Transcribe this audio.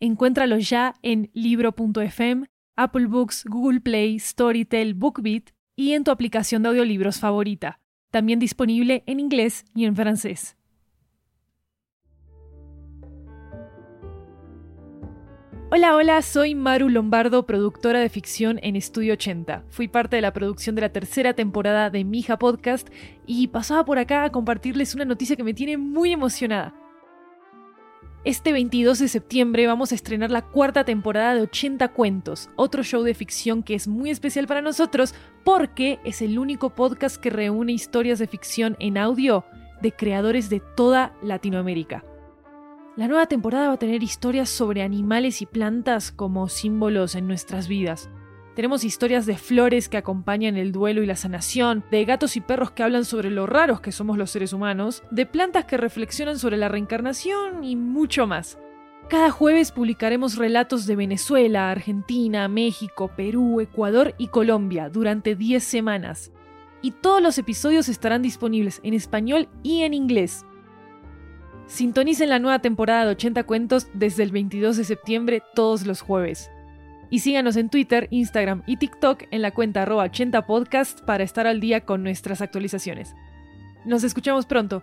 Encuéntralo ya en libro.fm, Apple Books, Google Play, Storytel, BookBeat y en tu aplicación de audiolibros favorita. También disponible en inglés y en francés. Hola, hola, soy Maru Lombardo, productora de ficción en Estudio 80. Fui parte de la producción de la tercera temporada de Mija Podcast y pasaba por acá a compartirles una noticia que me tiene muy emocionada. Este 22 de septiembre vamos a estrenar la cuarta temporada de 80 Cuentos, otro show de ficción que es muy especial para nosotros porque es el único podcast que reúne historias de ficción en audio de creadores de toda Latinoamérica. La nueva temporada va a tener historias sobre animales y plantas como símbolos en nuestras vidas. Tenemos historias de flores que acompañan el duelo y la sanación, de gatos y perros que hablan sobre lo raros que somos los seres humanos, de plantas que reflexionan sobre la reencarnación y mucho más. Cada jueves publicaremos relatos de Venezuela, Argentina, México, Perú, Ecuador y Colombia durante 10 semanas. Y todos los episodios estarán disponibles en español y en inglés. Sintonicen la nueva temporada de 80 cuentos desde el 22 de septiembre todos los jueves. Y síganos en Twitter, Instagram y TikTok en la cuenta arroba 80podcast para estar al día con nuestras actualizaciones. Nos escuchamos pronto.